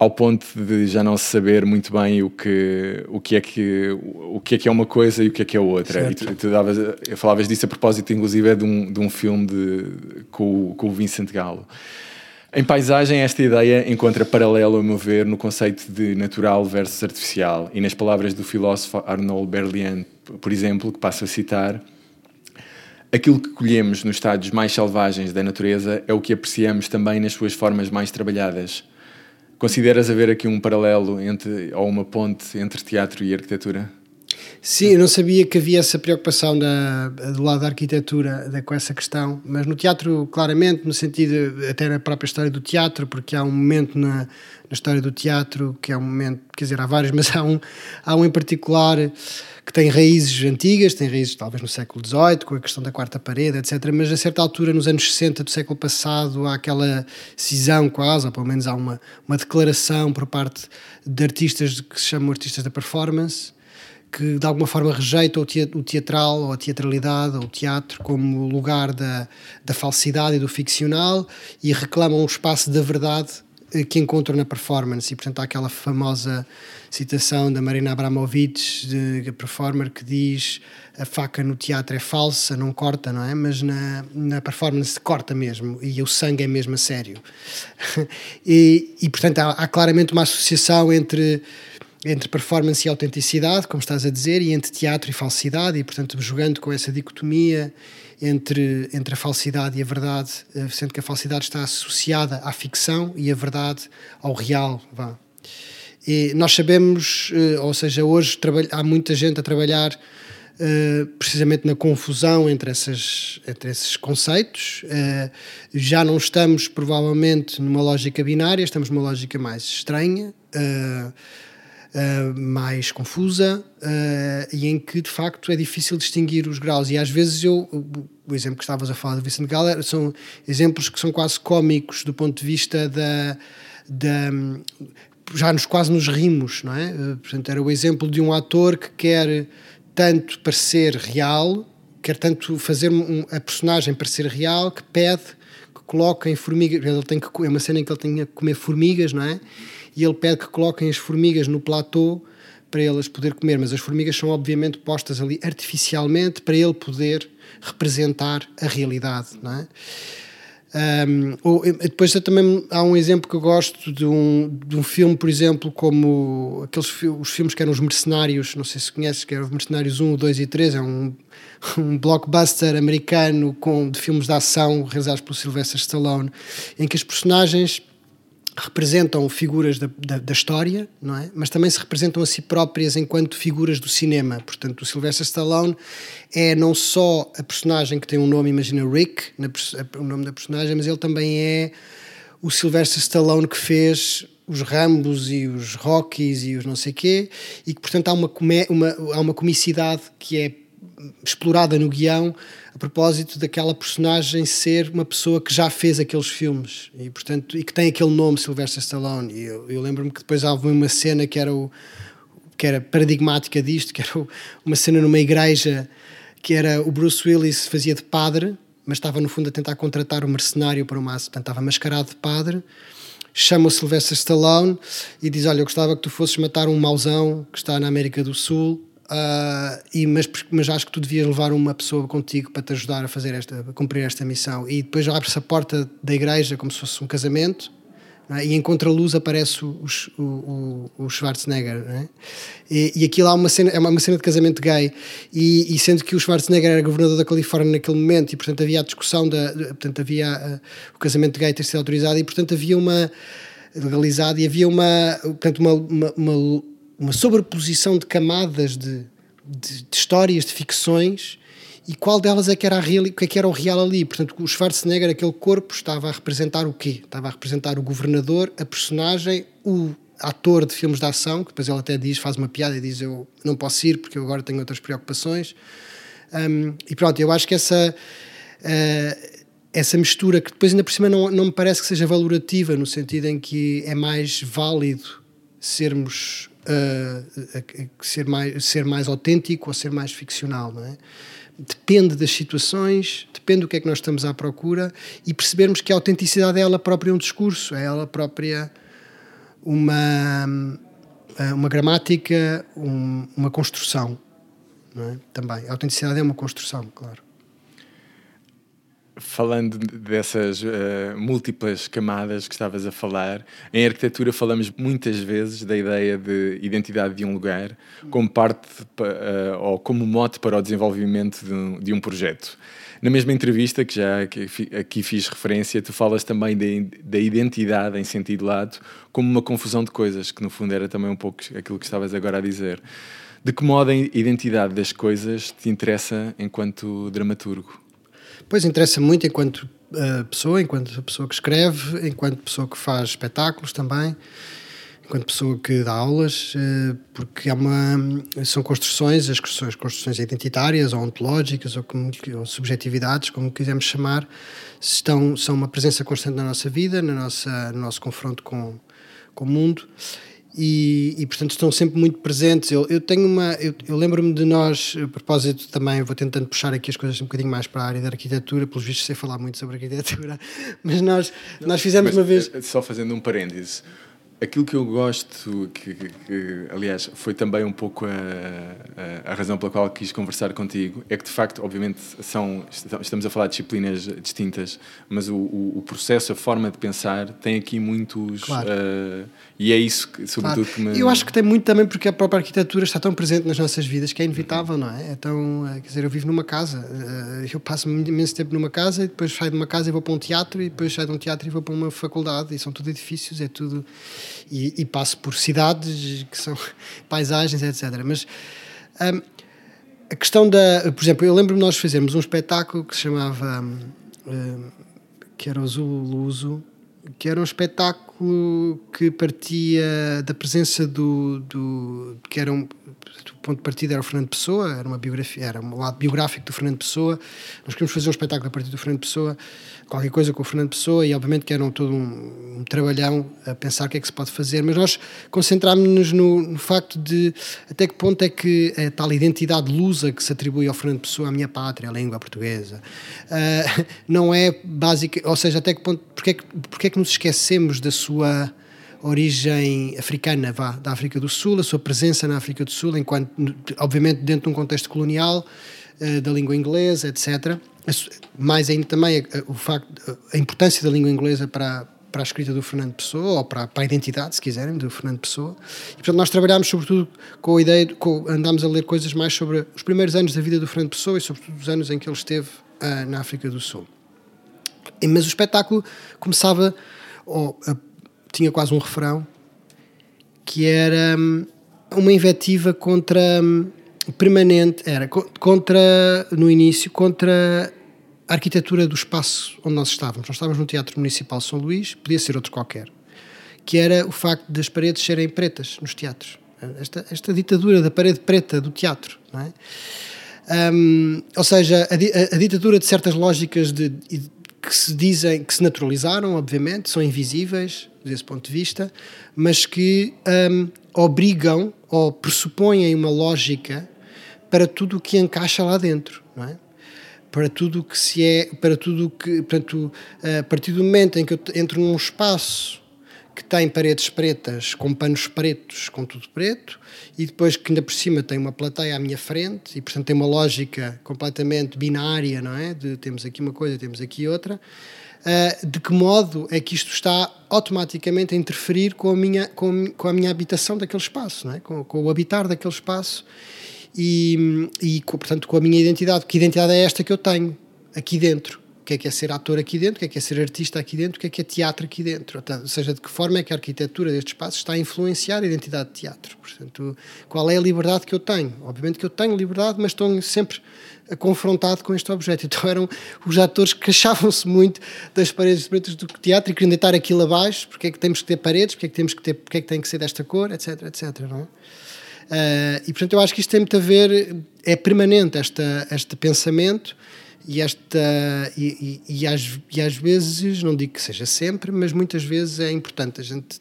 ao ponto de já não se saber muito bem o que, o que, é, que, o que é que é uma coisa e o que é que é outra. Certo. E tu, tu davas, falavas disso a propósito, inclusive, é de um, de um filme de, com, com o Vincent Gallo. Em paisagem, esta ideia encontra paralelo, a meu ver, no conceito de natural versus artificial e nas palavras do filósofo Arnold Berlin, por exemplo, que passo a citar. Aquilo que colhemos nos estados mais selvagens da natureza é o que apreciamos também nas suas formas mais trabalhadas. Consideras haver aqui um paralelo entre, ou uma ponte entre teatro e arquitetura? Sim, eu não sabia que havia essa preocupação do lado da arquitetura da, com essa questão, mas no teatro, claramente, no sentido até na própria história do teatro, porque há um momento na, na história do teatro que é um momento, quer dizer, há vários, mas há um, há um em particular que tem raízes antigas, tem raízes talvez no século XVIII, com a questão da quarta parede, etc. Mas a certa altura, nos anos 60 do século passado, há aquela cisão quase, ou pelo menos há uma, uma declaração por parte de artistas que se chamam artistas da performance, que de alguma forma rejeitam o teatral ou a teatralidade ou o teatro como lugar da, da falsidade e do ficcional e reclamam um espaço da verdade que encontram na performance. E, portanto, há aquela famosa citação da Marina Abramovic, de performer, que diz a faca no teatro é falsa, não corta, não é? Mas na, na performance corta mesmo e o sangue é mesmo a sério. e, e, portanto, há, há claramente uma associação entre entre performance e autenticidade, como estás a dizer, e entre teatro e falsidade, e portanto jogando com essa dicotomia entre, entre a falsidade e a verdade, eh, sendo que a falsidade está associada à ficção e a verdade ao real. Vá. E nós sabemos, eh, ou seja, hoje há muita gente a trabalhar Uh, precisamente na confusão entre, essas, entre esses conceitos. Já não estamos, provavelmente, numa lógica binária, estamos numa lógica mais estranha. Uh, uh, mais confusa uh, e em que de facto é difícil distinguir os graus. E às vezes eu, o exemplo que estavas a falar do Vicente Galler, são exemplos que são quase cómicos do ponto de vista da. da já nos quase nos rimos, não é? Uh, portanto, era o exemplo de um ator que quer tanto parecer real, quer tanto fazer um, a personagem parecer real, que pede que coloca em formigas. Ele tem que, é uma cena em que ele tem que comer formigas, não é? E ele pede que coloquem as formigas no platô para elas poder comer, mas as formigas são obviamente postas ali artificialmente para ele poder representar a realidade, não é? Um, ou, depois também há um exemplo que eu gosto de um, de um filme, por exemplo, como aqueles os filmes que eram os Mercenários, não sei se conheces, que eram os Mercenários 1, 2 e 3, é um, um blockbuster americano com, de filmes de ação realizados pelo Sylvester Stallone, em que as personagens representam figuras da, da, da, história, não é? Mas também se representam a si próprias enquanto figuras do cinema. Portanto, o Sylvester Stallone é não só a personagem que tem um nome, imagina Rick, na, o nome da personagem, mas ele também é o Sylvester Stallone que fez os Rambos e os Rockies e os não sei quê, e que portanto há uma, uma, há uma comicidade que é explorada no guião a propósito daquela personagem ser uma pessoa que já fez aqueles filmes. E portanto e que tem aquele nome Sylvester Stallone. E eu, eu lembro-me que depois houve uma cena que era o que era paradigmática disto que era uma cena numa igreja que era o Bruce Willis fazia de padre mas estava no fundo a tentar contratar um mercenário para uma portanto estava mascarado de padre. Chama o Sylvester Stallone e diz olha eu gostava que tu fosses matar um mauzão que está na América do Sul Uh, e, mas, mas acho que tu devias levar uma pessoa contigo para te ajudar a fazer esta, a cumprir esta missão. E depois abre-se a porta da igreja como se fosse um casamento, é? e em contra-luz aparece o, o, o, Schwarzenegger. É? E, e aquilo uma cena, é uma, uma cena de casamento gay, e, e, sendo que o Schwarzenegger era governador da Califórnia naquele momento, e portanto havia a discussão, da, portanto havia uh, o casamento gay ter sido autorizado, e portanto havia uma legalizado e havia uma, portanto, uma, uma, uma uma sobreposição de camadas de, de, de, histórias, de ficções, e qual delas é que era a real, que é que era o real ali. Portanto, o Schwarzenegger, aquele corpo, estava a representar o quê? Estava a representar o governador, a personagem, o ator de filmes de ação, que depois ele até diz, faz uma piada e diz eu não posso ir porque eu agora tenho outras preocupações. Um, e pronto, eu acho que essa... Uh, essa mistura que depois ainda por cima não, não me parece que seja valorativa no sentido em que é mais válido sermos uh, ser, mais, ser mais autêntico ou ser mais ficcional, não é? Depende das situações, depende do que é que nós estamos à procura e percebermos que a autenticidade é ela própria um discurso, é ela própria uma, uma gramática, um, uma construção. É? Também. A autenticidade é uma construção, claro falando dessas uh, múltiplas camadas que estavas a falar, em arquitetura falamos muitas vezes da ideia de identidade de um lugar como parte uh, ou como mote para o desenvolvimento de um, de um, projeto. Na mesma entrevista que já aqui fiz referência, tu falas também da identidade em sentido lato como uma confusão de coisas, que no fundo era também um pouco aquilo que estavas agora a dizer. De que modo a identidade das coisas te interessa enquanto dramaturgo? Pois interessa muito enquanto uh, pessoa, enquanto pessoa que escreve, enquanto pessoa que faz espetáculos também, enquanto pessoa que dá aulas, uh, porque há uma, são construções, as construções, construções identitárias ou ontológicas ou, como, ou subjetividades, como quisermos chamar, estão, são uma presença constante na nossa vida, na nossa, no nosso confronto com, com o mundo e, e, portanto estão sempre muito presentes. Eu, eu tenho uma. Eu, eu lembro-me de nós, a propósito também, vou tentando puxar aqui as coisas um bocadinho mais para a área da arquitetura, pelos vistos sei falar muito sobre arquitetura, mas nós, nós fizemos uma vez. eh, Só fazendo um parêntese. Aquilo que eu gosto, que, que- que, aliás foi também um pouco a, a, a razão pela qual quis conversar contigo, é que de facto, obviamente, são, estamos a falar de disciplinas distintas, mas o, o, o processo, a forma de pensar tem aqui muitos. Claro. eh, e é isso, que, sobretudo, Claro. que me. Eu acho que tem muito também porque a própria arquitetura está tão presente nas nossas vidas que é inevitável, não é? Então, eh, quer dizer, eu vivo numa casa, eh, eu passo imenso tempo numa casa e depois saio de uma casa e vou para um teatro e depois saio de um teatro e vou para uma faculdade e são tudo edifícios, é tudo. E, e passo por cidades que são paisagens, etc. Mas. hum, a questão da. Por exemplo, eu lembro-me nós fazermos um espetáculo que se chamava. hum, que era o Zulu Luso, que era um espetáculo que partia da presença do. do que era um. O ponto de partida era o Fernando Pessoa, era uma biografia, era um lado biográfico do Fernando Pessoa. Nós queríamos fazer um espetáculo a partir do Fernando Pessoa, qualquer coisa com o Fernando Pessoa, e obviamente que era um, todo um, um trabalhão a pensar o que é que se pode fazer, mas nós concentrámos-nos no, no facto de até que ponto é que a tal identidade lusa que se atribui ao Fernando Pessoa, a minha pátria, a língua portuguesa, ah, não é básica, ou seja, até que ponto, porque é que, porque é que nos esquecemos da sua origem africana, vá, da África do Sul, a sua presença na África do Sul, enquanto, obviamente, dentro de um contexto colonial, eh, da língua inglesa, etc. Mais ainda também a- o facto, a importância da língua inglesa para, para a escrita do Fernando Pessoa, ou para, para a identidade, se quiserem, do Fernando Pessoa. E, portanto, nós trabalhámos sobretudo com a ideia, de, com, andámos a ler coisas mais sobre os primeiros anos da vida do Fernando Pessoa e sobretudo os anos em que ele esteve ah, na África do Sul. E- Mas o espetáculo começava, ou, a- tinha quase um refrão, que era hum, uma invectiva contra hum, permanente, era co- contra, no início, contra a arquitetura do espaço onde nós estávamos. Nós estávamos no Teatro Municipal São Luís, podia ser outro qualquer, que era o facto das paredes serem pretas nos teatros. Esta, esta ditadura da parede preta do teatro, não é? Hum, ou seja, a, a- ditadura de certas lógicas de, de- que se dizem, que se naturalizaram, obviamente, são invisíveis desse ponto de vista, mas que hum, obrigam ou pressupõem uma lógica para tudo o que encaixa lá dentro, não é? Para tudo o que se é, para tudo o que, portanto, a partir do momento em que eu entro num espaço que tem paredes pretas, com panos pretos, com tudo preto, e depois que ainda por cima tem uma plateia à minha frente, e portanto tem uma lógica completamente binária, não é? De temos aqui uma coisa, temos aqui outra. Ah, de que modo é que isto está automaticamente a interferir com a minha, com, com a minha habitação daquele espaço, não é? com, com o habitar daquele espaço e, e portanto com a minha identidade. Que identidade é esta que eu tenho aqui dentro? O que é que é ser ator aqui dentro? O que é que é ser artista aqui dentro? O que é que é teatro aqui dentro? Ou seja, de que forma é que a arquitetura deste espaço está a influenciar a identidade de teatro? Portanto, qual é a liberdade que eu tenho? Obviamente que eu tenho liberdade, mas estou sempre confrontado com este objeto. Então eram os atores que queixavam-se muito das paredes pretas do teatro e queriam deitar aquilo abaixo, porque é que temos que ter paredes, porque é que temos que ter, porque é que tem que ser desta cor, etc, etc, não é? Ah, e portanto eu acho que isto tem muito a ver, é permanente esta, este pensamento e esta e, e, e, às, e às vezes, não digo que seja sempre, mas muitas vezes é importante a gente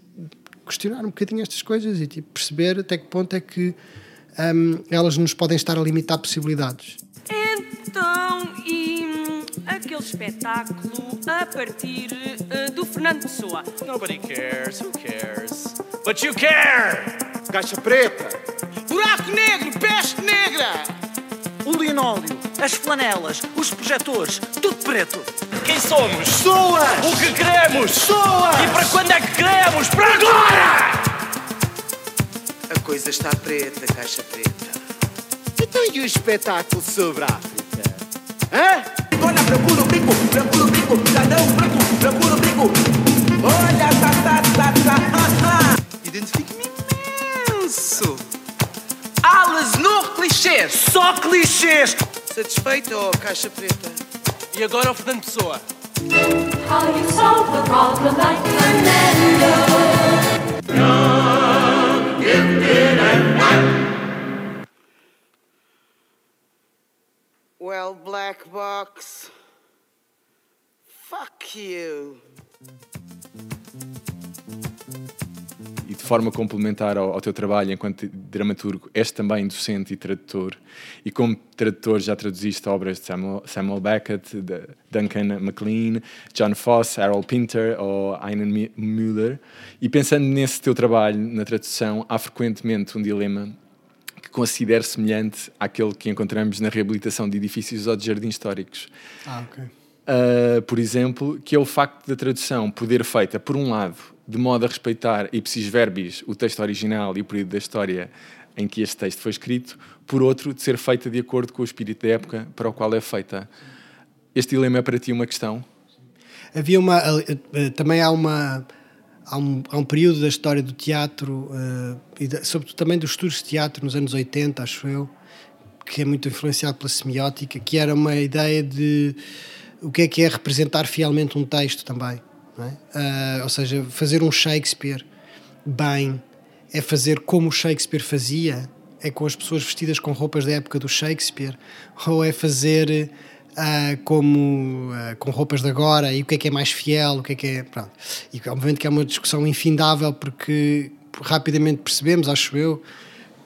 questionar um bocadinho estas coisas e tipo, perceber até que ponto é que hum, elas nos podem estar a limitar possibilidades. Então, e aquele espetáculo a partir eh, do Fernando Pessoa? Nobody cares. Who cares? But you care! Caixa preta, Buraco negro, peste negra! o linóleo, as flanelas, os projetores, tudo preto. Quem somos? Pessoas! O que queremos? Pessoas! E para quando é que queremos? Para agora! A coisa está preta, caixa preta. Então e o espetáculo sobre a África? Hã? Olha, procura o brinco, procura o brinco, cidadão branco, procura o brinco. Olha, tá, tá, tá, tá, ha. Identifico-me imenso. Alas no clichês. Só clichês! Satisfeito, oh, caixa preta? E agora o Fernando Pessoa. How you solve the problem like Fernando. Well, black box. Fuck you. Forma complementar ao, ao teu trabalho enquanto dramaturgo, és também docente e tradutor. E como tradutor já traduziste obras de Samuel, Samuel Beckett, de Duncan MacLean, John Foss, Harold Pinter ou Einan Müller. E pensando nesse teu trabalho na tradução, há frequentemente um dilema que considero semelhante àquele que encontramos na reabilitação de edifícios ou de jardins históricos. Ah, ok. Uh, por exemplo, que é o facto da tradução poder feita, por um lado, de modo a respeitar ipsis verbis o texto original e o período da história em que este texto foi escrito, por outro, de ser feita de acordo com o espírito da época para o qual é feita. Este dilema é para ti uma questão? Havia uma. eh, Também há uma. Há um, há um período da história do teatro, eh, e sobretudo também dos estudos de teatro nos anos 80, acho eu, que é muito influenciado pela semiótica, que era uma ideia de o que é que é representar fielmente um texto também. É? Ah, ou seja, fazer um Shakespeare bem é fazer como o Shakespeare fazia, é com as pessoas vestidas com roupas da época do Shakespeare, ou é fazer ah, como ah, com roupas de agora e o que é que é mais fiel, o que é que é. Pronto. E obviamente que é uma discussão infindável porque rapidamente percebemos, acho eu,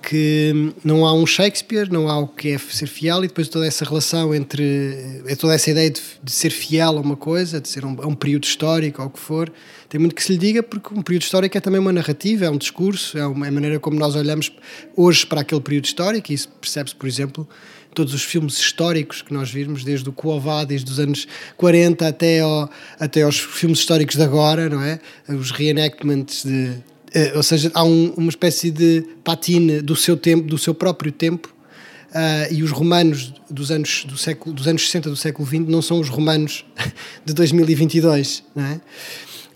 que não há um Shakespeare, não há o que é ser fiel e depois toda essa relação entre é toda essa ideia de, de ser fiel a uma coisa, de ser um, a um período histórico ou o que for, tem muito que se lhe diga porque um período histórico é também uma narrativa, é um discurso, é uma é a maneira como nós olhamos hoje para aquele período histórico e isso percebe-se, por exemplo, em todos os filmes históricos que nós vimos, desde o Cuová, desde os anos 40 até, ao, até aos filmes históricos de agora, não é? Os reenactments de eh, ou seja, há um- uma espécie de patine do seu tempo, do seu próprio tempo, ah, e os romanos dos anos, do século, dos anos 60 do século XX não são os romanos de 2022, não é?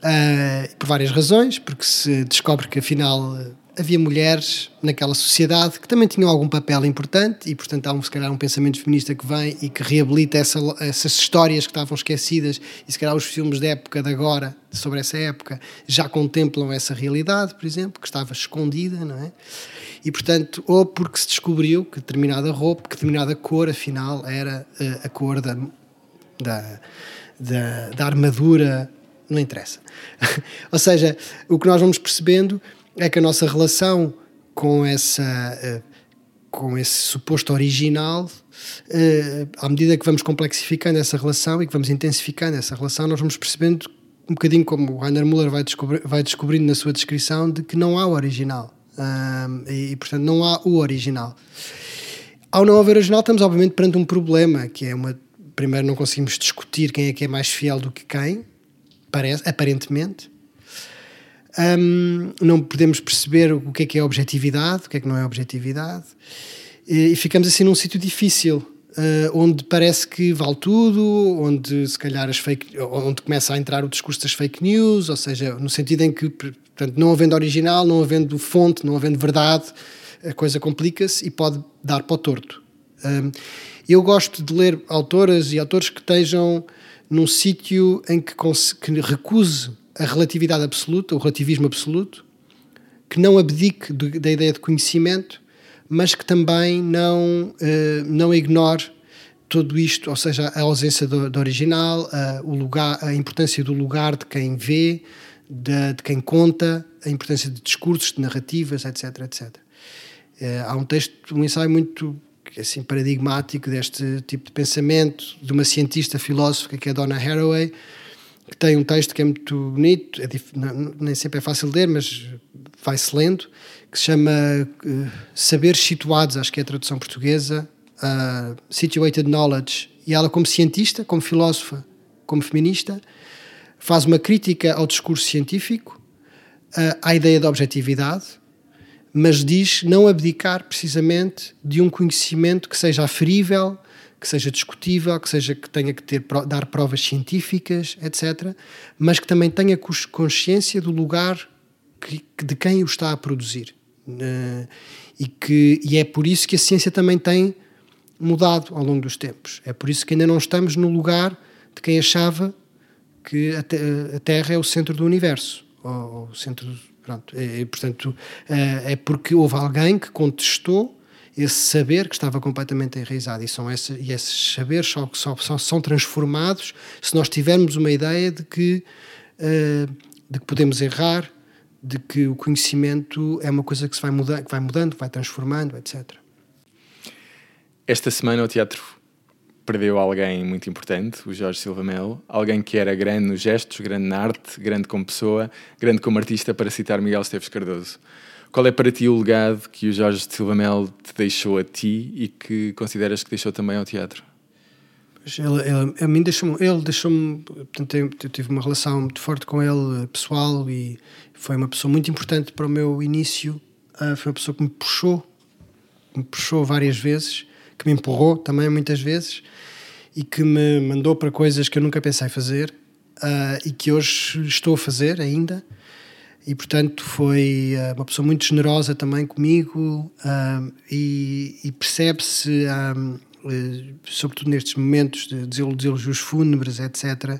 Ah, por várias razões, porque se descobre que afinal havia mulheres naquela sociedade que também tinham algum papel importante e portanto há um, se calhar um pensamento feminista que vem e que reabilita essa, essas histórias que estavam esquecidas e se calhar os filmes da época de agora, sobre essa época, já contemplam essa realidade, por exemplo, que estava escondida, não é? E portanto, ou porque se descobriu que determinada roupa, que determinada cor afinal era eh, a cor da, da, da, da armadura, não interessa. Ou seja, o que nós vamos percebendo é que a nossa relação com essa eh, com esse suposto original, eh, à medida que vamos complexificando essa relação e que vamos intensificando essa relação, nós vamos percebendo um bocadinho como o Rainer Müller vai, descobri vai descobrindo na sua descrição de que não há o original. Ahm, e, portanto, não há o original. Ao não haver original, estamos obviamente perante um problema, que é uma. Primeiro, não conseguimos discutir quem é que é mais fiel do que quem, parece, aparentemente. Hum, não podemos perceber o que é que é objetividade, o que é que não é objetividade, e, e ficamos assim num sítio difícil, eh, onde parece que vale tudo, onde se calhar as fake, onde começa a entrar o discurso das fake news, ou seja, no sentido em que, portanto, não havendo original, não havendo fonte, não havendo verdade, a coisa complica-se e pode dar para o torto. Hum, eu gosto de ler autoras e autores que estejam num sítio em que, que recuse a relatividade absoluta, o relativismo absoluto, que não abdique de- da ideia de conhecimento, mas que também não, eh, não ignore tudo isto, ou seja, a ausência do, do original, a, o lugar, a importância do lugar de quem vê, de, de quem conta, a importância de discursos, de narrativas, etc, etc. Eh, há um texto, um ensaio muito assim, paradigmático deste tipo de pensamento, de uma cientista filósofa que é a Donna Haraway, que tem um texto que é muito bonito, é não- nem sempre é fácil ler, mas vai-se lendo, que se chama eh, Saberes Situados, acho que é a tradução portuguesa, ah, Situated Knowledge. E ela, como cientista, como filósofa, como feminista, faz uma crítica ao discurso científico, ah, à ideia da objetividade, mas diz não abdicar precisamente de um conhecimento que seja aferível, que seja discutível, que seja que tenha que ter dar provas científicas, etc, mas que também tenha cons- consciência do lugar que- de quem o está a produzir. Eh, e que e é por isso que a ciência também tem mudado ao longo dos tempos. É por isso que ainda não estamos no lugar de quem achava que a, te- a Terra é o centro do universo, ou, ou o centro, pronto, portanto eh, é porque houve alguém que contestou esse saber que estava completamente enraizado e, são e esses saberes só, só, só são transformados se nós tivermos uma ideia de que, eh, de que podemos errar, de que o conhecimento é uma coisa que se vai mudando, que vai mudando, vai transformando, etc. Esta semana o teatro perdeu alguém muito importante, o Jorge Silva Melo, alguém que era grande nos gestos, grande na arte, grande como pessoa, grande como artista, para citar Miguel Esteves Cardoso. Qual é para ti o legado que o Jorge Silva Melo te deixou a ti e que consideras que deixou também ao teatro? Ele, ele, a mim deixou ele deixou-me, eu, tive uma relação muito forte com ele, pessoal, e foi uma pessoa muito importante para o meu início. Uh, foi uma pessoa que me puxou, que me puxou várias vezes, que me empurrou também muitas vezes e que me mandou para coisas que eu nunca pensei fazer uh, e que hoje estou a fazer ainda. E portanto foi uh, uma pessoa muito generosa também comigo e, e percebe-se eh, sobretudo nestes momentos de deselogios fúnebres, etc.,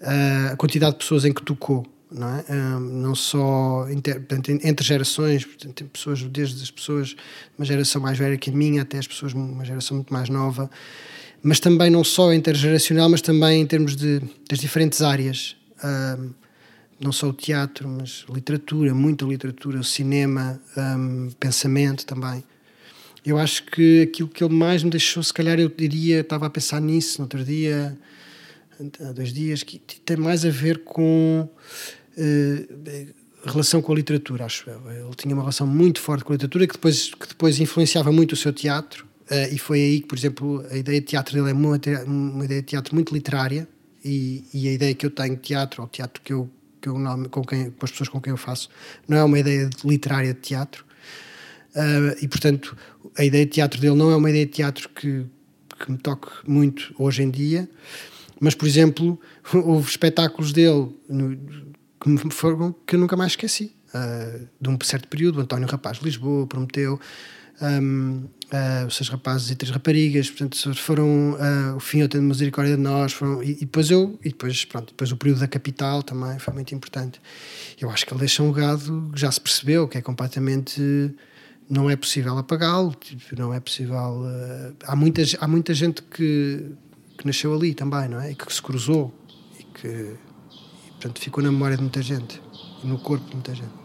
eh, a quantidade de pessoas em que tocou. Não, é? Eh, não só inter, entre gerações, portanto, pessoas, desde as pessoas uma geração mais velha que a minha até as pessoas uma geração muito mais nova, mas também não só intergeracional, mas também em termos de, das diferentes áreas. Não só o teatro, mas literatura, muita literatura, o cinema, um, pensamento também. Eu acho que aquilo que ele mais me deixou, se calhar eu diria, estava a pensar nisso no outro dia, há dois dias, que tem mais a ver com uh, relação com a literatura, acho eu. Ele tinha uma relação muito forte com a literatura que depois, que depois influenciava muito o seu teatro. Uh, e foi aí que, por exemplo, a ideia de teatro dele é uma, uma ideia de teatro muito literária. E, e, a ideia que eu tenho de teatro, ou teatro que eu, que eu com, quem, com as pessoas com quem eu faço, não é uma ideia literária de teatro. Uh, e portanto, a ideia de teatro dele não é uma ideia de teatro que, que me toque muito hoje em dia, mas, por exemplo, houve espetáculos dele no, que me foram que eu nunca mais esqueci. Uh, de um certo período, António Rapaz de Lisboa, Prometeu, um, uh, os seis rapazes e três raparigas, portanto, foram uh, o fim eu tenho misericórdia de nós, foram, e, e, depois eu, e depois, pronto, depois o período da capital também foi muito importante. Eu acho que ele deixa um legado que já se percebeu, que é completamente não é possível apagá-lo, tipo, não é possível. Uh, há, muita, há muita gente que, que nasceu ali também, não é? E que se cruzou e que, e, portanto, ficou na memória de muita gente e no corpo de muita gente.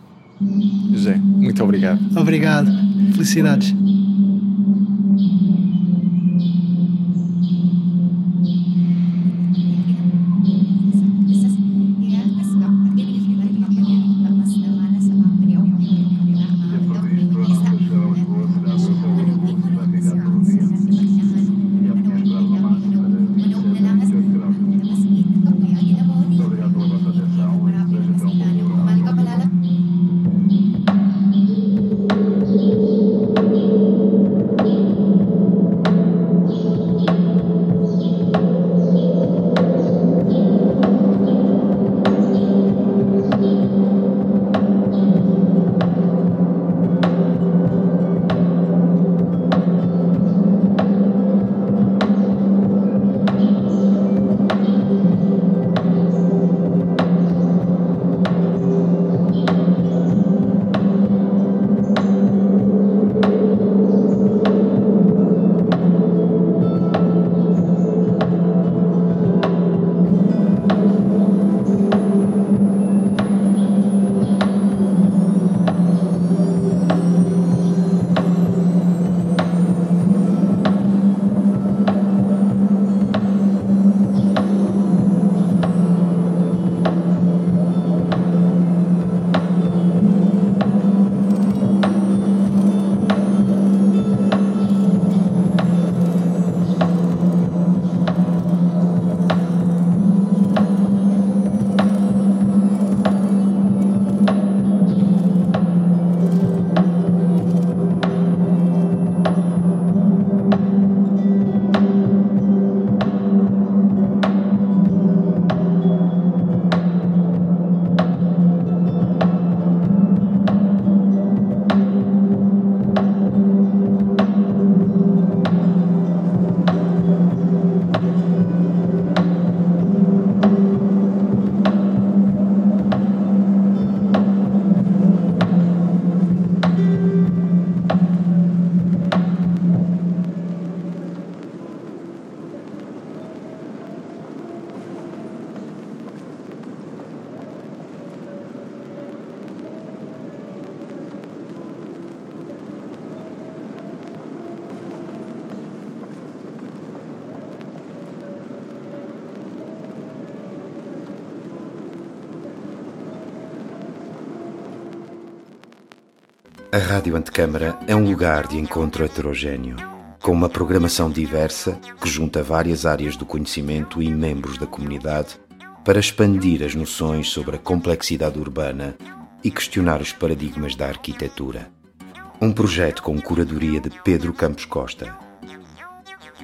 José, muito obrigado. Obrigado. Felicidades. A Rádio Antecâmara é um lugar de encontro heterogêneo, com uma programação diversa que junta várias áreas do conhecimento e membros da comunidade para expandir as noções sobre a complexidade urbana e questionar os paradigmas da arquitetura. Um projeto com curadoria de Pedro Campos Costa